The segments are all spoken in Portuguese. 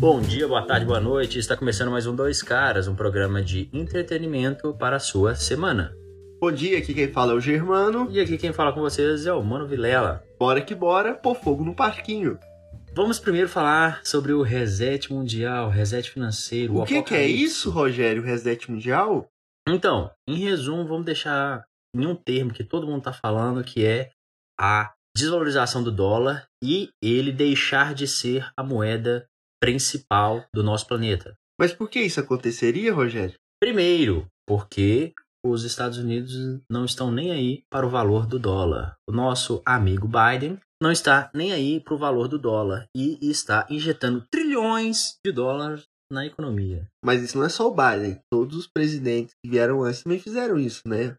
Bom dia, boa tarde, boa noite. Está começando mais um Dois Caras, um programa de entretenimento para a sua semana. Bom dia, aqui quem fala é o Germano. E aqui quem fala com vocês é o Mano Vilela. Bora que bora, pôr fogo no parquinho. Vamos primeiro falar sobre o reset mundial, reset financeiro. O, que, que é isso, Rogério, reset mundial? Então, em resumo, vamos deixar em um termo que todo mundo está falando, que é a desvalorização do dólar e ele deixar de ser a moeda principal do nosso planeta. Mas por que isso aconteceria, Rogério? Primeiro, porque os Estados Unidos não estão nem aí para o valor do dólar. O nosso amigo Biden não está nem aí para o valor do dólar e está injetando trilhões de dólares na economia. Mas isso não é só o Biden. Todos os presidentes que vieram antes também fizeram isso, né?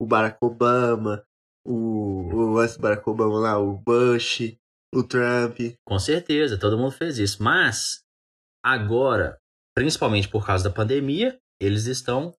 O Barack Obama, o, o antes do Barack Obama lá, o Bush, o Trump. Com certeza, todo mundo fez isso. Mas agora, principalmente por causa da pandemia, eles estão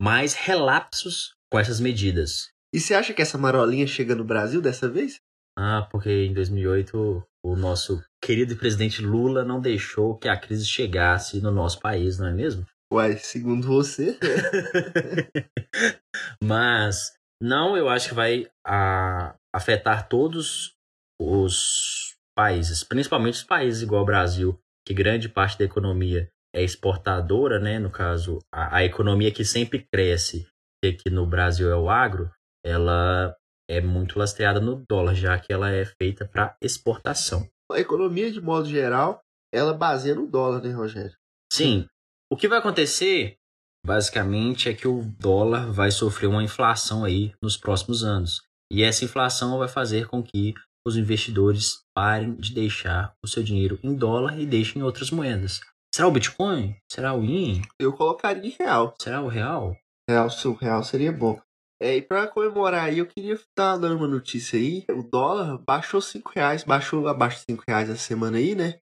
mais relapsos com essas medidas. E você acha que essa marolinha chega no Brasil dessa vez? Ah, porque em 2008 o nosso querido presidente Lula não deixou que a crise chegasse no nosso país, não é mesmo? Uai, segundo você. Mas não, eu acho que vai a, afetar todos os países, principalmente os países igual o Brasil, que grande parte da economia é exportadora, né? No caso, a, a economia que sempre cresce, que aqui no Brasil é o agro, ela é muito lastreada no dólar, já que ela é feita para exportação. A economia, de modo geral, ela baseia no dólar, né, Rogério? Sim. O que vai acontecer, basicamente, é que o dólar vai sofrer uma inflação aí nos próximos anos. E essa inflação vai fazer com que os investidores parem de deixar o seu dinheiro em dólar e deixem em outras moedas. Será o Bitcoin? Será o Yin? Eu colocaria em real. Será o real? Real, o real seria bom. É, e para comemorar aí, eu queria estar dando uma notícia aí. O dólar baixou 5 reais, baixou abaixo de 5 reais essa semana aí, né?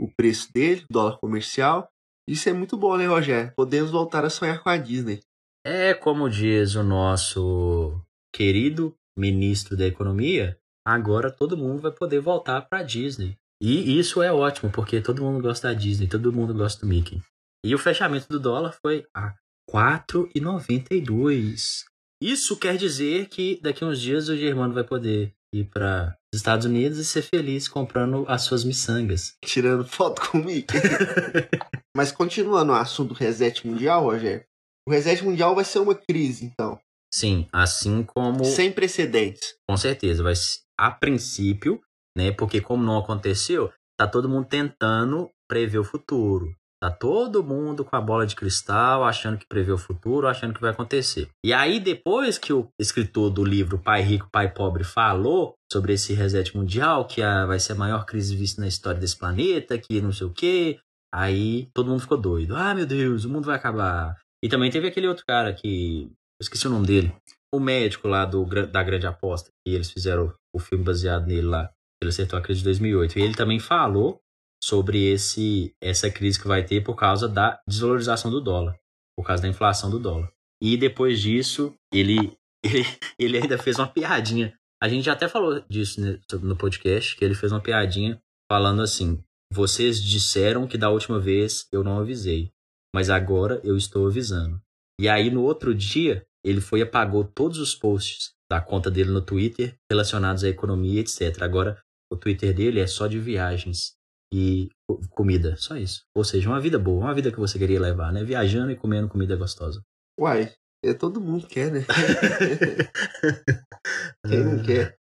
O preço dele, dólar comercial. Isso é muito bom, né, Rogério? Podemos voltar a sonhar com a Disney. É como diz o nosso querido ministro da Economia, agora todo mundo vai poder voltar para Disney. E isso é ótimo, porque todo mundo gosta da Disney, todo mundo gosta do Mickey. E o fechamento do dólar foi a 4,92. Isso quer dizer que daqui a uns dias o Germano vai poder ir para os Estados Unidos e ser feliz comprando as suas miçangas. Tirando foto com o Mickey. Mas continuando o assunto do reset mundial, Rogério. O reset mundial vai ser uma crise, então. Sim, assim como. Sem precedentes. Com certeza. Vai, a princípio, né? Porque como não aconteceu, tá todo mundo tentando prever o futuro. Tá todo mundo com a bola de cristal, achando que prevê o futuro, achando que vai acontecer. E aí, depois que o escritor do livro Pai Rico, Pai Pobre falou sobre esse reset mundial, que a, vai ser a maior crise vista na história desse planeta, que não sei o quê, aí todo mundo ficou doido. Ah, meu Deus, o mundo vai acabar. E também teve aquele outro cara que. Eu esqueci o nome dele. O médico lá do, da Grande Aposta, que eles fizeram o filme baseado nele lá. Ele acertou a crise de 2008. E ele também falou sobre esse essa crise que vai ter por causa da desvalorização do dólar, por causa da inflação do dólar. E depois disso, ele, ele, ele ainda fez uma piadinha. A gente já até falou disso no podcast, que ele fez uma piadinha falando assim: vocês disseram que da última vez eu não avisei, mas agora eu estou avisando. E aí no outro dia, ele foi e apagou todos os posts da conta dele no Twitter relacionados à economia, etc. Agora o Twitter dele é só de viagens e comida, só isso. Ou seja, uma vida boa, uma vida que você queria levar, né? Viajando e comendo comida gostosa. Uai, é, todo mundo quer, né? Quem não quer?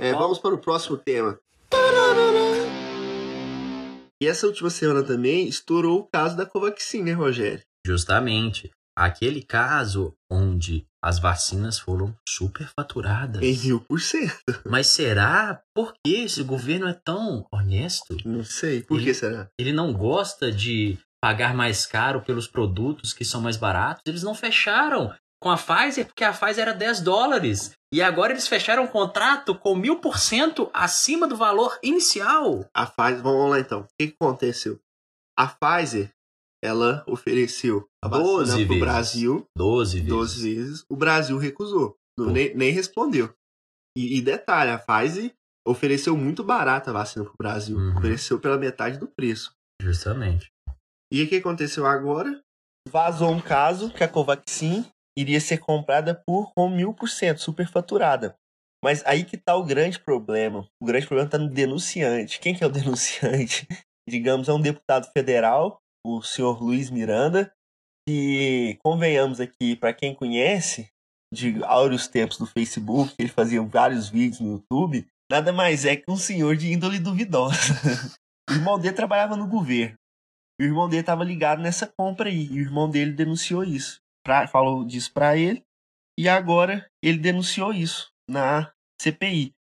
É, vamos para o próximo tema. E essa última semana também estourou o caso da Covaxin, né, Rogério? Justamente. Aquele caso onde as vacinas foram superfaturadas. Em mil por cento. Mas será? Por que esse governo é tão honesto? Não sei. Por ele, que será? Ele não gosta de pagar mais caro pelos produtos que são mais baratos. Eles não fecharam com a Pfizer porque a Pfizer era 10 dólares. E agora eles fecharam um contrato com mil por cento acima do valor inicial. A Pfizer, vamos lá então. O que aconteceu? A Pfizer ela ofereceu a vacina para o Brasil. 12 vezes. 12 vezes. O Brasil recusou. Nem, nem, respondeu. E, e, detalhe, a Pfizer ofereceu muito barata a vacina para o Brasil. Uhum. Ofereceu pela metade do preço. Justamente. E o que aconteceu agora? Vazou um caso que a Covaxin iria ser comprada por com mil por cento, superfaturada. Mas aí que tá o grande problema. O grande problema tá no denunciante. Quem que é o denunciante? Digamos, é um deputado federal, o senhor Luiz Miranda, que, convenhamos aqui, para quem conhece, de áureos tempos do Facebook, ele fazia vários vídeos no YouTube, nada mais é que um senhor de índole duvidosa. o irmão dele trabalhava no governo. O irmão dele estava ligado nessa compra aí. E o irmão dele denunciou isso. Pra, falou disso para ele. E agora ele denunciou isso na CPI.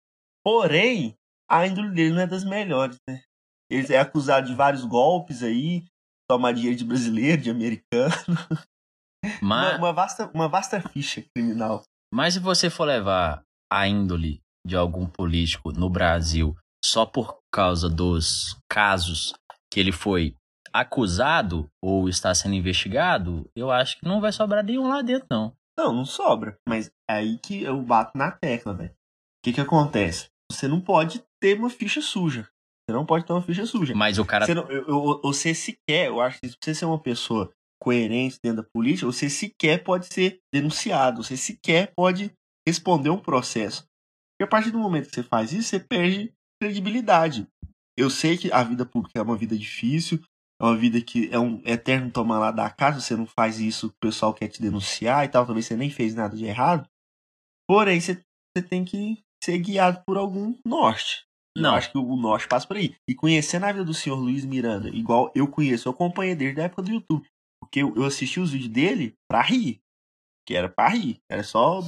Porém, a índole dele não é das melhores, né? Ele é acusado de vários golpes aí, tomar dinheiro de brasileiro, de americano. Mas... Uma, uma, vasta, uma vasta ficha criminal. Mas se você for levar a índole de algum político no Brasil só por causa dos casos que ele foi acusado ou está sendo investigado, eu acho que não vai sobrar nenhum lá dentro, não. Não, não sobra. Mas é aí que eu bato na tecla, velho. O que que acontece? Você não pode ter uma ficha suja. Você não pode ter uma ficha suja. Mas o cara. Você, não, eu, eu, você sequer, eu acho que se você ser uma pessoa coerente dentro da política, você sequer pode ser denunciado, você sequer pode responder um processo. E a partir do momento que você faz isso, você perde credibilidade. Eu sei que a vida pública é uma vida difícil, é uma vida que é um eterno tomar lá da casa, você não faz isso, o pessoal quer te denunciar e tal, talvez você nem fez nada de errado. Porém, você, você tem que ser guiado por algum norte. Não. Eu acho que o norte passa por aí. E conhecendo a vida do senhor Luiz Miranda, igual eu conheço, eu acompanhei desde a época do YouTube. Porque eu, assisti os vídeos dele pra rir. Que era pra rir. Era só,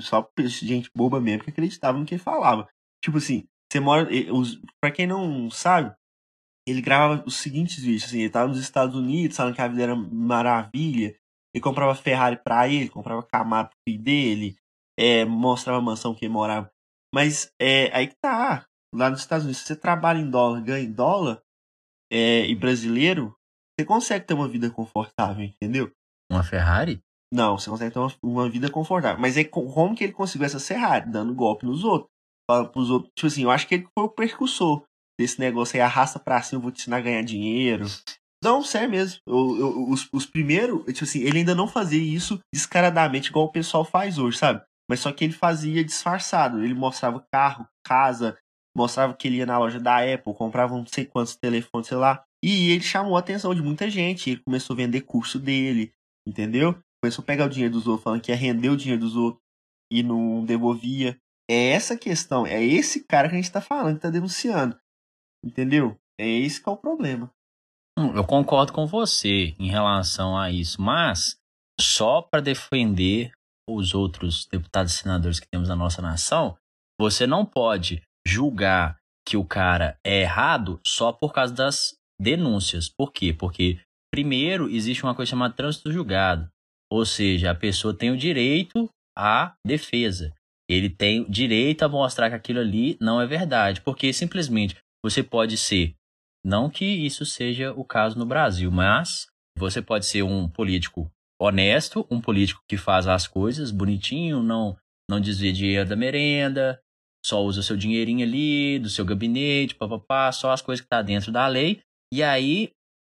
só gente boba mesmo que acreditava no que ele falava. Tipo assim, você mora. Pra quem não sabe, ele gravava os seguintes vídeos. Assim, ele tava nos Estados Unidos, falando que a vida era maravilha. Ele comprava Ferrari pra ele, comprava Camaro pro filho dele, é, mostrava a mansão que ele morava. Mas é aí que tá lá nos Estados Unidos, se você trabalha em dólar, ganha em dólar, é, e brasileiro, você consegue ter uma vida confortável, entendeu? Uma Ferrari? Não, você consegue ter uma, uma vida confortável. Mas é como que ele conseguiu essa Ferrari? Dando golpe nos outros. Pros outros. Tipo assim, eu acho que ele foi o percussor desse negócio aí, arrasta pra cima, eu vou te ensinar a ganhar dinheiro. Não, sério mesmo. Eu, eu, os, os primeiros, tipo assim, ele ainda não fazia isso descaradamente igual o pessoal faz hoje, sabe? Mas só que ele fazia disfarçado. Ele mostrava carro, casa, mostrava que ele ia na loja da Apple, comprava não sei quantos telefones, sei lá. E ele chamou a atenção de muita gente. Ele começou a vender curso dele, entendeu? Começou a pegar o dinheiro dos outros, falando que ia render o dinheiro dos outros e não devolvia. É essa questão, é esse cara que a gente tá falando, que tá denunciando. Entendeu? É esse que é o problema. Hum, eu concordo com você em relação a isso, mas só para defender os outros deputados e senadores que temos na nossa nação, você não pode julgar que o cara é errado só por causa das denúncias. Por quê? Porque, primeiro, existe uma coisa chamada trânsito julgado. Ou seja, a pessoa tem o direito à defesa. Ele tem direito a mostrar que aquilo ali não é verdade. Porque simplesmente você pode ser, não que isso seja o caso no Brasil, mas você pode ser um político honesto, um político que faz as coisas bonitinho, não não desvia dinheiro da merenda, só usa seu dinheirinho ali, do seu gabinete, papapá, só as coisas que tá dentro da lei. E aí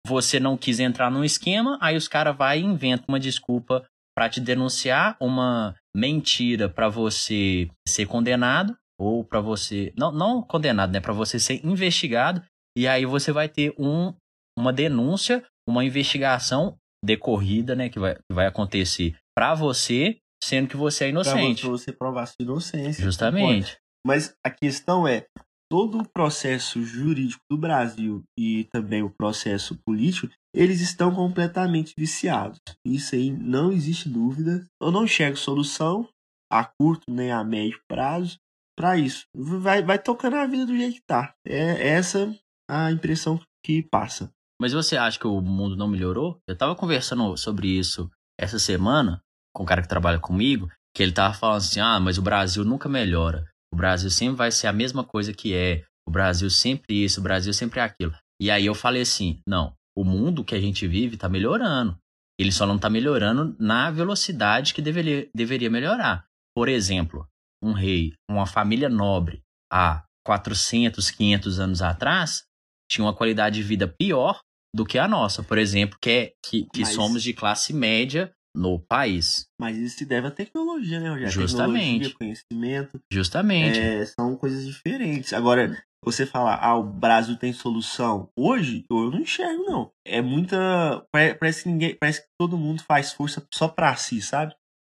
você não quis entrar num esquema, aí os caras vai e inventam uma desculpa para te denunciar, uma mentira para você ser condenado ou para você não não condenado, né, para você ser investigado, e aí você vai ter um uma denúncia, uma investigação decorrida, né, que vai, que vai acontecer para você, sendo que você é inocente. Pra você provar sua inocência. Justamente. Mas a questão é, todo o processo jurídico do Brasil e também o processo político, eles estão completamente viciados. Isso aí não existe dúvida. Eu não enxergo solução a curto nem a médio prazo para isso. Vai, vai tocando a vida do jeito que tá. É essa a impressão que passa. Mas você acha que o mundo não melhorou? Eu tava conversando sobre isso essa semana com um cara que trabalha comigo, que ele tava falando assim: "Ah, mas o Brasil nunca melhora. O Brasil sempre vai ser a mesma coisa que é. O Brasil sempre isso, o Brasil sempre aquilo. E aí eu falei assim: não, o mundo que a gente vive está melhorando. Ele só não está melhorando na velocidade que deveria, deveria melhorar. Por exemplo, um rei, uma família nobre, há 400, 500 anos atrás, tinham uma qualidade de vida pior do que a nossa, por exemplo, que, é, que, que Mas- somos de classe média no país. Mas isso se deve à tecnologia, né, Rogério? Justamente. Tecnologia, conhecimento. Justamente. É, são coisas diferentes. Agora, você falar, ah, o Brasil tem solução. Hoje, eu não enxergo, não. É muita. pare- Parece que ninguém. Parece que todo mundo faz força só pra si, sabe?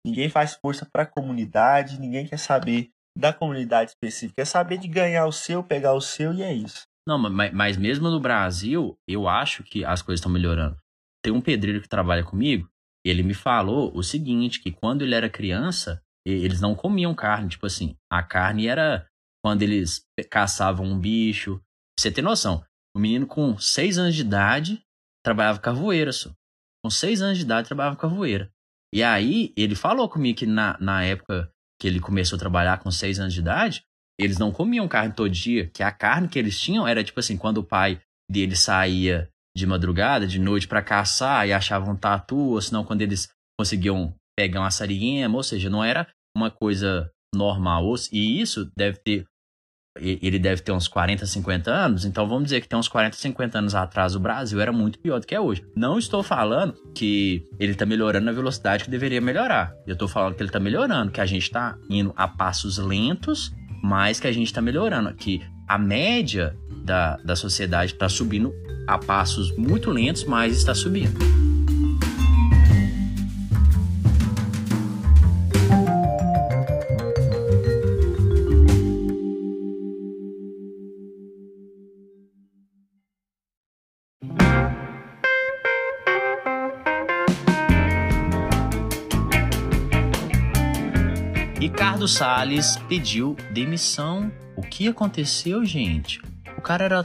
Ninguém faz força pra comunidade, ninguém quer saber da comunidade específica. Quer saber de ganhar o seu, pegar o seu e é isso. Não, mas, mas mesmo no Brasil, eu acho que as coisas estão melhorando. Tem um pedreiro que trabalha comigo, ele me falou o seguinte, que quando ele era criança, eles não comiam carne, tipo assim, a carne era quando eles caçavam um bicho. Pra você ter noção, o menino com seis anos de idade trabalhava cavoeira, só. Com seis anos de idade trabalhava cavoeira. E aí, ele falou comigo que na, na época que ele começou a trabalhar com seis anos de idade, eles não comiam carne todo dia, que a carne que eles tinham era tipo assim, quando o pai dele saía de madrugada, de noite pra caçar e achavam um tatu, ou senão quando eles conseguiam pegar uma sariguema, ou seja, não era uma coisa normal. E isso deve ter ele deve ter uns 40, 50 anos, então vamos dizer que tem uns 40, 50 anos atrás o Brasil era muito pior do que é hoje. Não estou falando que ele tá melhorando na velocidade que deveria melhorar. Eu tô falando que ele tá melhorando, que a gente tá indo a passos lentos, mas que a gente tá melhorando. Que a média da, da sociedade tá subindo a passos muito lentos, mas está subindo. Ricardo Salles pediu demissão. O que aconteceu, gente? O cara era,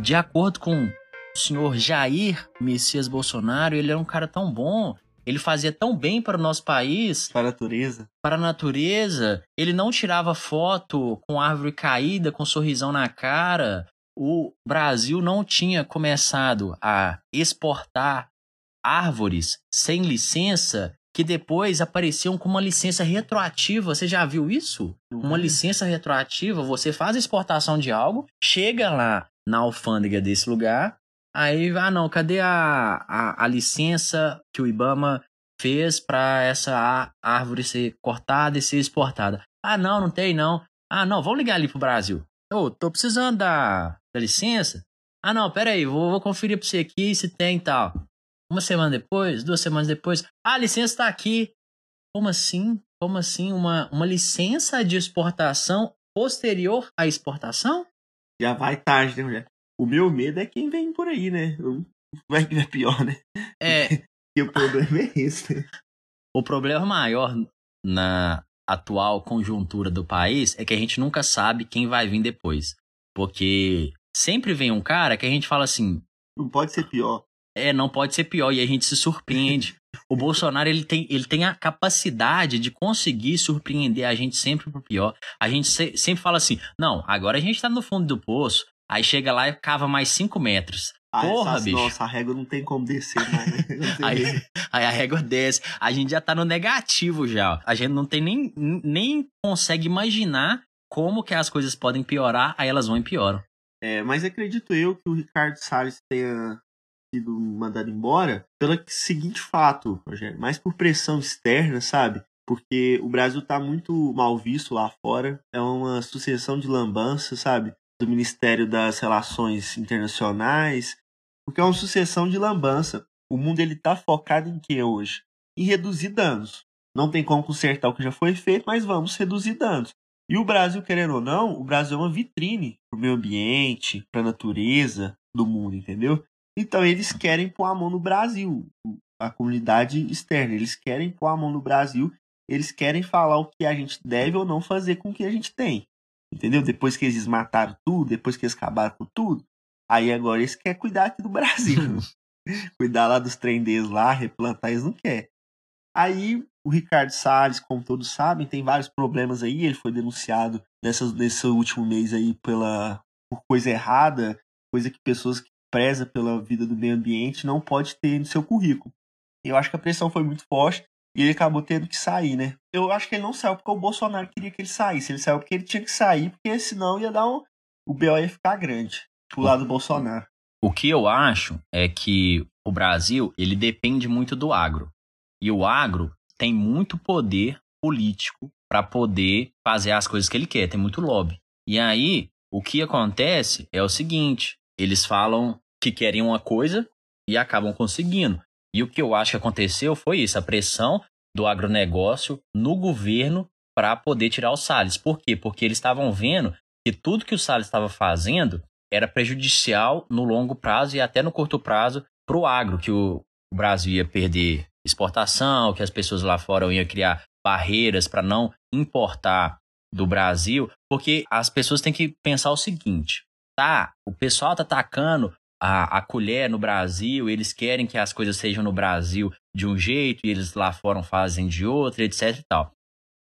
de acordo com o senhor Jair Messias Bolsonaro, ele era um cara tão bom. Ele fazia tão bem para o nosso país, Para a natureza. para a natureza. Ele não tirava foto com árvore caída, com um sorrisão na cara. O Brasil não tinha começado a exportar árvores sem licença que depois apareciam com uma licença retroativa. Você já viu isso? Uma licença retroativa, você faz a exportação de algo, chega lá na alfândega desse lugar, aí, ah não, cadê a, a, a licença que o Ibama fez para essa árvore ser cortada e ser exportada? Ah não, não tem não. Ah não, vamos ligar ali pro Brasil. Ô, tô precisando da, da licença. Ah não, pera aí, vou, vou conferir pra você aqui se tem e tal. Uma semana depois, duas semanas depois, ah, a licença tá aqui. Como assim? Como assim? Uma, uma licença de exportação posterior à exportação? Já vai tarde, né, mulher? O meu medo é quem vem por aí, né? Eu- Vai que é pior, né? É, E o problema é esse, né? o problema maior na atual conjuntura do país é que a gente nunca sabe quem vai vir depois. Porque sempre vem um cara que a gente fala assim, Não pode ser pior. É, não pode ser pior, e a gente se surpreende. O Bolsonaro, ele tem, ele tem a capacidade de conseguir surpreender a gente sempre pro pior. A gente se- sempre fala assim, não, agora a gente tá no fundo do poço, aí chega lá e cava mais 5 metros. Ah, Porra, essa- bicho. Nossa, a régua não tem como descer né? Não Aí, aí a régua desce. A gente já tá no negativo já. A gente não tem nem, nem consegue imaginar como que as coisas podem piorar, aí elas vão e pioram. É, mas acredito eu que o Ricardo Salles tenha sido mandado embora pelo seguinte fato, Rogério, mais por pressão externa, sabe? Porque o Brasil tá muito mal visto lá fora, é uma sucessão de lambanças, sabe? Do Ministério das Relações Internacionais, porque é uma sucessão de lambança. O mundo ele tá focado em quê hoje? Em reduzir danos. Não tem como consertar o que já foi feito, mas vamos reduzir danos. E o Brasil, querendo ou não, o Brasil é uma vitrine pro meio ambiente, pra natureza do mundo, entendeu? Então eles querem pôr a mão no Brasil, a comunidade externa, eles querem pôr a mão no Brasil, eles querem falar o que a gente deve ou não fazer com o que a gente tem. Entendeu? Depois que eles mataram tudo, depois que eles acabaram com tudo, aí agora eles querem cuidar aqui do Brasil. cuidar lá dos trendeiros lá, replantar, eles não querem. Aí o Ricardo Salles, como todos sabem, tem vários problemas aí. Ele foi denunciado nessas, nesse último mês aí pela, por coisa errada, coisa que pessoas que prezam pela vida do meio ambiente não pode ter no seu currículo. Eu acho que a pressão foi muito forte e ele acabou tendo que sair, né? Eu acho que ele não saiu porque o Bolsonaro queria que ele saísse. Ele saiu porque ele tinha que sair, porque senão ia dar um. O BO ia ficar grande. pro lado do Bolsonaro. O que eu acho é que o Brasil, ele depende muito do agro. E o agro tem muito poder político para poder fazer as coisas que ele quer, tem muito lobby. E aí, o que acontece é o seguinte: eles falam que querem uma coisa e acabam conseguindo. E o que eu acho que aconteceu foi isso: a pressão do agronegócio no governo para poder tirar o Salles. Por quê? Porque eles estavam vendo que tudo que o Salles estava fazendo era prejudicial no longo prazo e até no curto prazo para o agro, que o Brasil ia perder exportação, que as pessoas lá fora iam criar barreiras para não importar do Brasil, porque as pessoas têm que pensar o seguinte: tá, o pessoal tá atacando a, a colher no Brasil, eles querem que as coisas sejam no Brasil de um jeito e eles lá fora fazem de outro, etc e tal.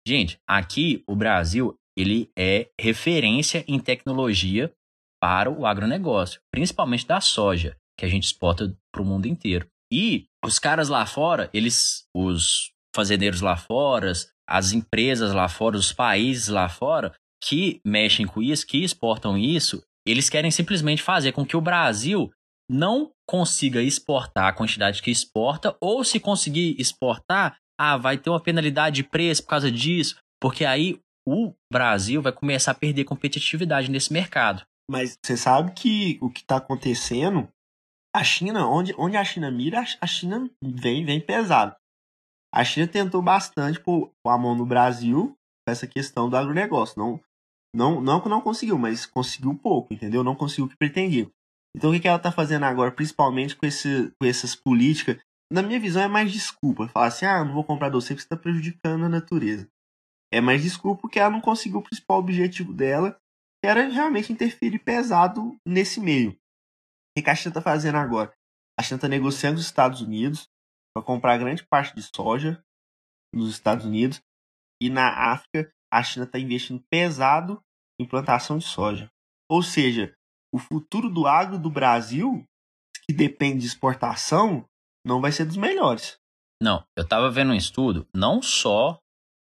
Gente, aqui o Brasil, ele é referência em tecnologia para o agronegócio, principalmente da soja, que a gente exporta para o mundo inteiro. E os caras lá fora, eles, os fazendeiros lá fora, as empresas lá fora, os países lá fora que mexem com isso, que exportam isso, eles querem simplesmente fazer com que o Brasil não consiga exportar a quantidade que exporta, ou se conseguir exportar, ah, vai ter uma penalidade de preço por causa disso, porque aí o Brasil vai começar a perder competitividade nesse mercado. Mas você sabe que o que está acontecendo, a China, onde, onde a China mira, a China vem, vem pesado. A China tentou bastante pôr a mão no Brasil com essa questão do agronegócio. Não, não, não que não conseguiu, mas conseguiu pouco, entendeu? Não conseguiu o que pretendia. Então o que, que ela está fazendo agora, principalmente com, esse, com essas políticas? Na minha visão é mais desculpa. Falar assim, ah, não vou comprar doce porque está prejudicando a natureza. É mais desculpa porque ela não conseguiu o principal objetivo dela, que era realmente interferir pesado nesse meio. O que a China está fazendo agora? A China está negociando os Estados Unidos para comprar grande parte de soja nos Estados Unidos e na África a China está investindo pesado em plantação de soja. Ou seja, o futuro do agro do Brasil, que depende de exportação, não vai ser dos melhores. Não, eu estava vendo um estudo não só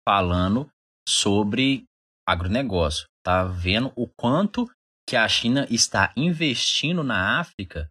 falando sobre agronegócio, tá vendo o quanto que a China está investindo na África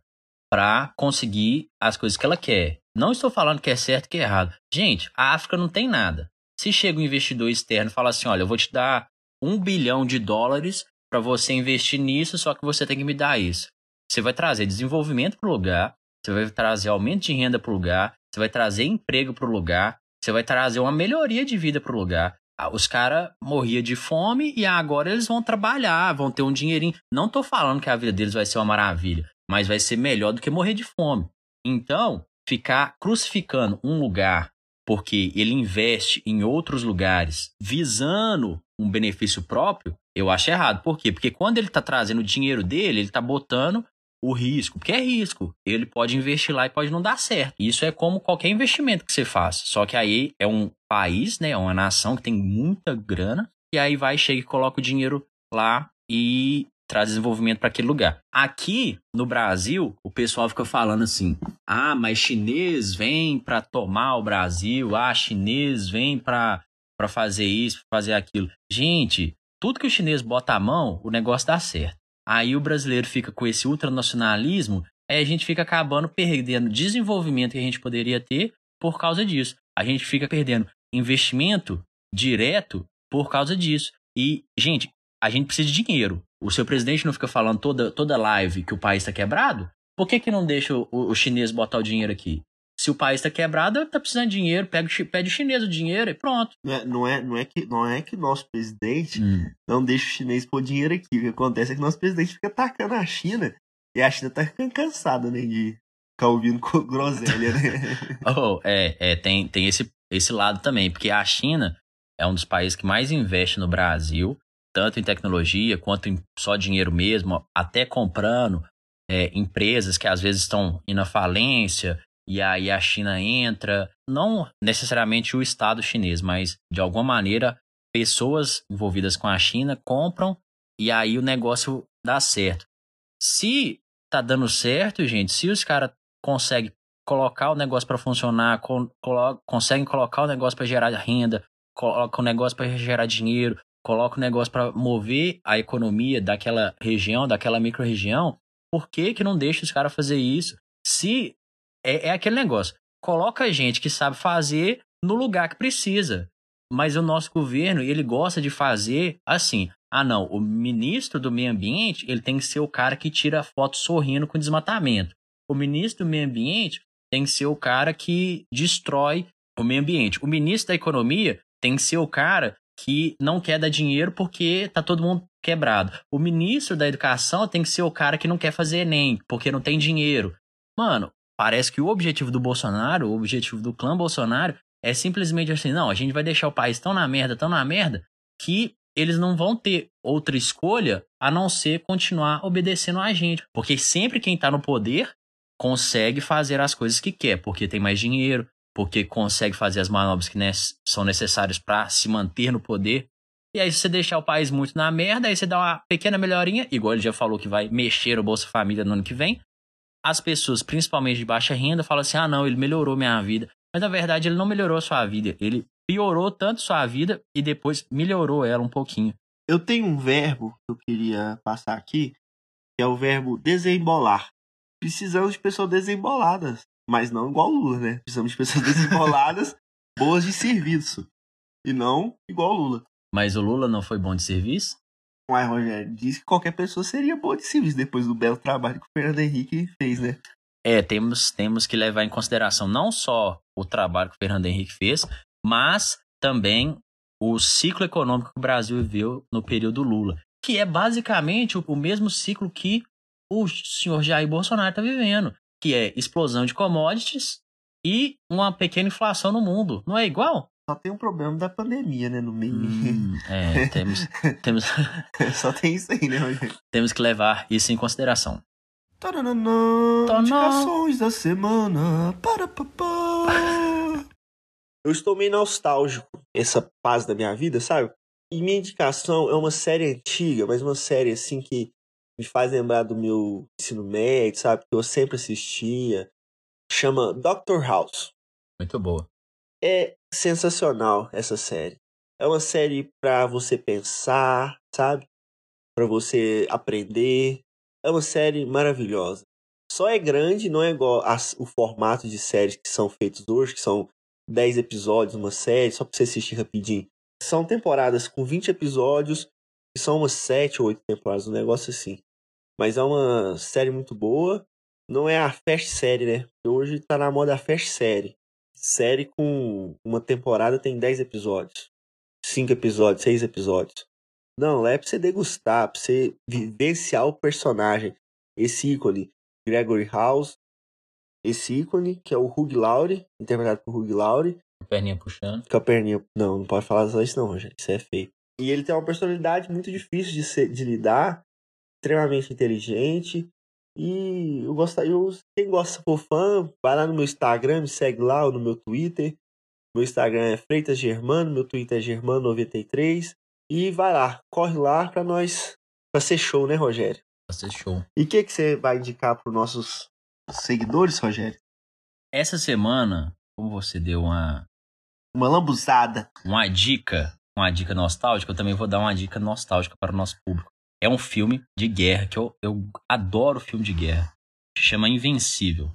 para conseguir as coisas que ela quer. Não estou falando que é certo que é errado. Gente, a África não tem nada. Se chega um investidor externo e fala assim: olha, eu vou te dar um bilhão de dólares para você investir nisso, só que você tem que me dar isso. Você vai trazer desenvolvimento para o lugar, você vai trazer aumento de renda para o lugar, você vai trazer emprego para o lugar, você vai trazer uma melhoria de vida para o lugar. Ah, os caras morriam de fome e agora eles vão trabalhar, vão ter um dinheirinho. Não estou falando que a vida deles vai ser uma maravilha, mas vai ser melhor do que morrer de fome. Então, ficar crucificando um lugar porque ele investe em outros lugares visando um benefício próprio, eu acho errado. Por quê? Porque quando ele está trazendo o dinheiro dele, ele está botando o risco, porque é risco. Ele pode investir lá e pode não dar certo. Isso é como qualquer investimento que você faz. Só que aí é um país, né, é uma nação que tem muita grana, e aí vai, chega e coloca o dinheiro lá e traz desenvolvimento para aquele lugar. Aqui no Brasil, o pessoal fica falando assim: ah, mas chinês vem para tomar o Brasil, ah, chinês vem para fazer isso, fazer aquilo. Gente, tudo que o chinês bota a mão, o negócio dá certo. Aí o brasileiro fica com esse ultranacionalismo, aí a gente fica acabando perdendo desenvolvimento que a gente poderia ter por causa disso. A gente fica perdendo investimento direto por causa disso. E, gente, a gente precisa de dinheiro o seu presidente não fica falando toda, toda live que o país está quebrado, por que, que não deixa o, o, chinês botar o dinheiro aqui? Se o país está quebrado, está precisando de dinheiro, pega, pede o chinês o dinheiro e pronto. Não é, não é, não é, que, não é que nosso presidente hum. não deixa o chinês pôr dinheiro aqui. O que acontece é que nosso presidente fica atacando a China e a China tá ficando cansada né, de ficar ouvindo groselha, né? oh, é, é tem, tem esse, esse lado também, porque a China é um dos países que mais investe no Brasil tanto em tecnologia quanto em só dinheiro mesmo, até comprando é, empresas que às vezes estão indo à falência e aí a China entra. Não necessariamente o Estado chinês, mas de alguma maneira pessoas envolvidas com a China compram e aí o negócio dá certo. Se tá dando certo, gente, se os caras conseguem colocar o negócio para funcionar, con conseguem colocar o negócio para gerar renda, coloca o negócio para gerar dinheiro, coloca o negócio para mover a economia daquela região, daquela micro-região, por que, que não deixa os caras fazer isso? Se é, é aquele negócio, coloca gente que sabe fazer no lugar que precisa. Mas o nosso governo, ele gosta de fazer assim. Ah, não, o ministro do meio ambiente, ele tem que ser o cara que tira foto sorrindo com desmatamento. O ministro do meio ambiente tem que ser o cara que destrói o meio ambiente. O ministro da economia tem que ser o cara que não quer dar dinheiro porque tá todo mundo quebrado. O ministro da educação tem que ser o cara que não quer fazer ENEM porque não tem dinheiro. Mano, parece que o objetivo do Bolsonaro, o objetivo do clã Bolsonaro é simplesmente assim, não, a gente vai deixar o país tão na merda, tão na merda, que eles não vão ter outra escolha a não ser continuar obedecendo a gente. Porque sempre quem tá no poder consegue fazer as coisas que quer, porque tem mais dinheiro, porque consegue fazer as manobras que são necessárias para se manter no poder. E aí, se você deixar o país muito na merda, aí você dá uma pequena melhorinha, igual ele já falou que vai mexer o Bolsa Família no ano que vem. As pessoas, principalmente de baixa renda, falam assim: ah, não, ele melhorou minha vida. Mas na verdade, ele não melhorou a sua vida. Ele piorou tanto sua vida e depois melhorou ela um pouquinho. Eu tenho um verbo que eu queria passar aqui, que é o verbo desembolar. Precisamos de pessoas desemboladas. Mas não igual o Lula, né? Precisamos de pessoas desemboladas, boas de serviço. E não igual o Lula. Mas o Lula não foi bom de serviço? Uai, Rogério, disse que qualquer pessoa seria boa de serviço depois do belo trabalho que o Fernando Henrique fez, né? É, temos, temos que levar em consideração não só o trabalho que o Fernando Henrique fez, mas também o ciclo econômico que o Brasil viveu no período Lula, que é basicamente o, o mesmo ciclo que o senhor Jair Bolsonaro está vivendo que é explosão de commodities e uma pequena inflação no mundo. Não é igual? Só tem um problema da pandemia, né, no meio. Hum, é, temos, temos... Só tem isso aí, né, Rogério? Temos que levar isso em consideração. Taranana, indicações da semana. Para, papá. Eu estou meio nostálgico essa fase da minha vida, sabe? E minha indicação é uma série antiga, mas uma série assim que me faz lembrar do meu ensino médio, sabe? Que eu sempre assistia. Chama Doctor House. Muito boa. É sensacional essa série. É uma série para você pensar, sabe? Para você aprender. É uma série maravilhosa. Só é grande, não é igual as, o formato de séries que são feitos hoje, que são 10 episódios uma série, só pra você assistir rapidinho. São temporadas com 20 episódios que são umas sete ou oito temporadas, um negócio assim. Mas é uma série muito boa. Não é a fast série, né? Hoje tá na moda a fast série. Série com uma temporada tem 10 episódios. 5 episódios, 6 episódios. Não, é pra você degustar, pra você vivenciar o personagem. Esse ícone, Gregory House. Esse ícone, que é o Hugh Laurie, interpretado por Hugh Laurie. Com a perninha puxando. Com a perninha. Não, não pode falar só isso, não, gente. Isso é feio. E ele tem uma personalidade muito difícil de, ser, de lidar, extremamente inteligente. E eu gosto, eu, quem gosta for fã, vai lá no meu Instagram, me segue lá, ou no meu Twitter. Meu Instagram é Freitas Germano, meu Twitter é Germano93. E vai lá, corre lá pra nós, pra ser show, né, Rogério? Pra ser show. E o que, que você vai indicar pros nossos seguidores, Rogério? Essa semana, como você deu uma. Uma lambuzada. Uma dica uma dica nostálgica, eu também vou dar uma dica nostálgica para o nosso público. É um filme de guerra, que eu, eu adoro filme de guerra. Se chama Invencível.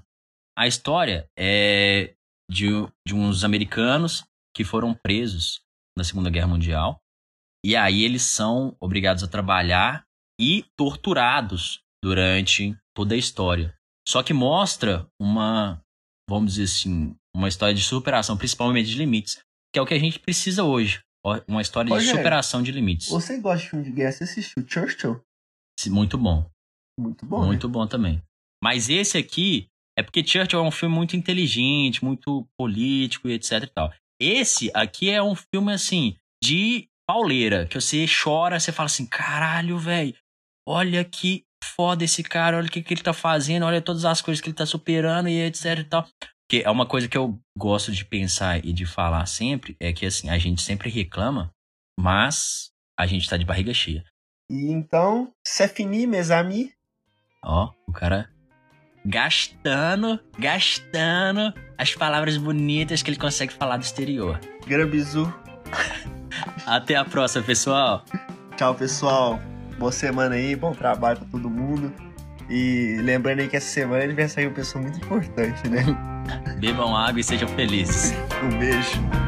A história é de, de uns americanos que foram presos na Segunda Guerra Mundial. E aí eles são obrigados a trabalhar e torturados durante toda a história. Só que mostra uma, vamos dizer assim, uma história de superação, principalmente de limites, que é o que a gente precisa hoje uma história de superação de limites. Você gosta de filme de guerra? Você assistiu Churchill? Muito bom. Muito bom. Muito né? bom também. Mas esse aqui é porque Churchill é um filme muito inteligente, muito político e etc e tal. Esse aqui é um filme assim de pauleira, que você chora, você fala assim: "Caralho, velho. Olha que foda esse cara, olha o que, que ele tá fazendo, olha todas as coisas que ele tá superando e etc e tal. Que é uma coisa que eu gosto de pensar e de falar sempre, é que assim, a gente sempre reclama, mas a gente tá de barriga cheia. E então, c'est fini, mes amis. Ó, o cara gastando, gastando as palavras bonitas que ele consegue falar do exterior. Grabizu. Até a próxima, pessoal. Tchau, pessoal. Boa semana aí, bom trabalho pra todo mundo. E lembrando aí que essa semana ele vai sair uma pessoa muito importante, né? Bebam água e sejam felizes. Um beijo.